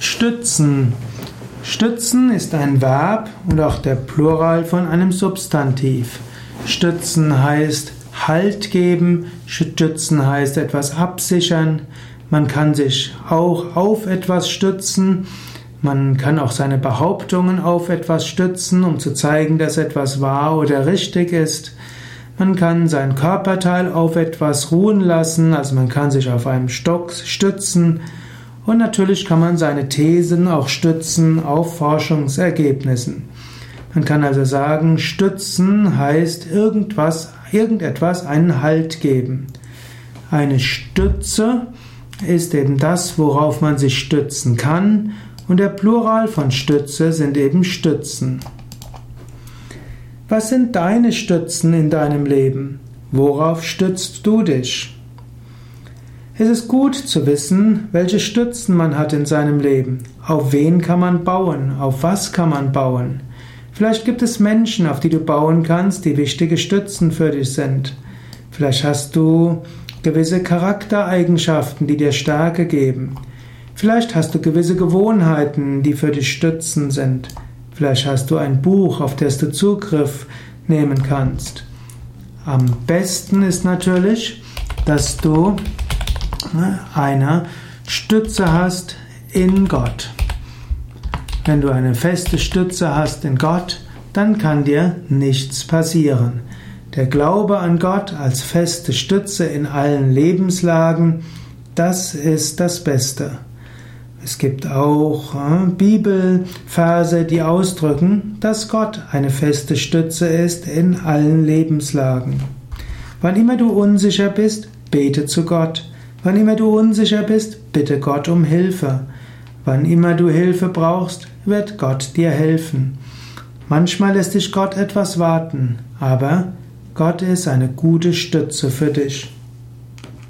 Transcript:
Stützen. Stützen ist ein Verb und auch der Plural von einem Substantiv. Stützen heißt Halt geben, stützen heißt etwas absichern. Man kann sich auch auf etwas stützen. Man kann auch seine Behauptungen auf etwas stützen, um zu zeigen, dass etwas wahr oder richtig ist. Man kann sein Körperteil auf etwas ruhen lassen, also man kann sich auf einem Stock stützen und natürlich kann man seine Thesen auch stützen auf Forschungsergebnissen. Man kann also sagen, stützen heißt irgendwas, irgendetwas einen Halt geben. Eine Stütze ist eben das, worauf man sich stützen kann, und der Plural von Stütze sind eben Stützen. Was sind deine Stützen in deinem Leben? Worauf stützt du dich? Es ist gut zu wissen, welche Stützen man hat in seinem Leben. Auf wen kann man bauen? Auf was kann man bauen? Vielleicht gibt es Menschen, auf die du bauen kannst, die wichtige Stützen für dich sind. Vielleicht hast du gewisse Charaktereigenschaften, die dir Stärke geben. Vielleicht hast du gewisse Gewohnheiten, die für dich Stützen sind. Vielleicht hast du ein Buch, auf das du Zugriff nehmen kannst. Am besten ist natürlich, dass du eine Stütze hast in Gott. Wenn du eine feste Stütze hast in Gott, dann kann dir nichts passieren. Der Glaube an Gott als feste Stütze in allen Lebenslagen, das ist das Beste. Es gibt auch äh, Bibelverse, die ausdrücken, dass Gott eine feste Stütze ist in allen Lebenslagen. Wann immer du unsicher bist, bete zu Gott. Wann immer du unsicher bist, bitte Gott um Hilfe. Wann immer du Hilfe brauchst, wird Gott dir helfen. Manchmal lässt dich Gott etwas warten, aber Gott ist eine gute Stütze für dich.